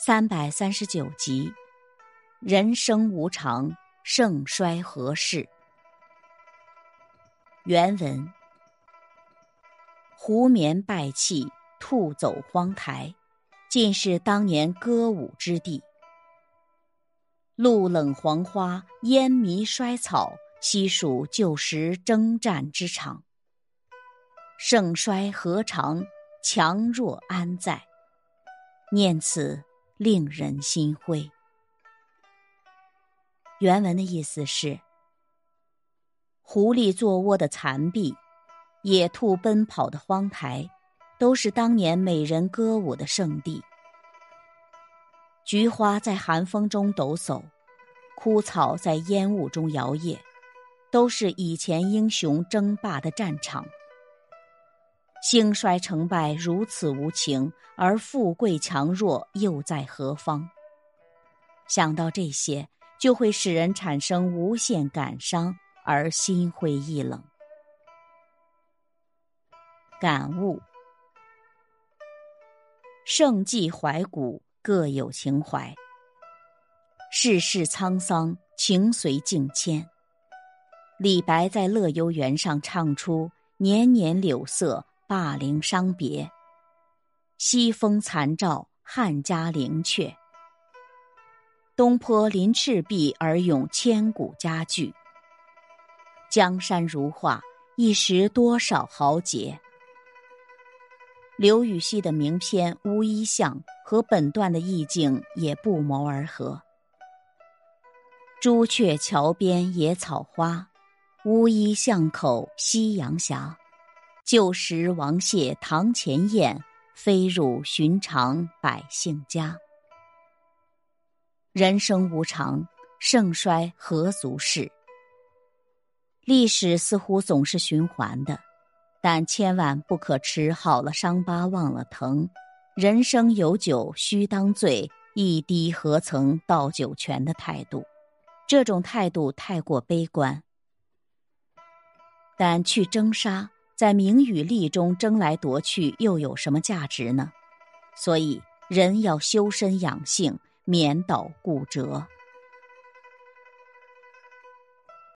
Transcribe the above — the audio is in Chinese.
三百三十九集，人生无常，盛衰何事？原文：胡眠败气，兔走荒台，尽是当年歌舞之地。露冷黄花，烟迷衰草，悉属旧时征战之场。盛衰何常？强弱安在？念此。令人心灰。原文的意思是：狐狸做窝的残壁，野兔奔跑的荒台，都是当年美人歌舞的圣地。菊花在寒风中抖擞，枯草在烟雾中摇曳，都是以前英雄争霸的战场。兴衰成败如此无情，而富贵强弱又在何方？想到这些，就会使人产生无限感伤而心灰意冷。感悟：盛季怀古，各有情怀；世事沧桑，情随境迁。李白在《乐游原》上唱出：“年年柳色。”霸陵伤别，西风残照汉家陵阙。东坡临赤壁而咏千古佳句。江山如画，一时多少豪杰。刘禹锡的名篇《乌衣巷》和本段的意境也不谋而合。朱雀桥边野草花，乌衣巷口夕阳斜。旧时王谢堂前燕，飞入寻常百姓家。人生无常，盛衰何足事？历史似乎总是循环的，但千万不可持好了伤疤忘了疼，人生有酒须当醉，一滴何曾倒酒泉的态度。这种态度太过悲观。但去征沙。在名与利中争来夺去，又有什么价值呢？所以，人要修身养性，免倒骨折。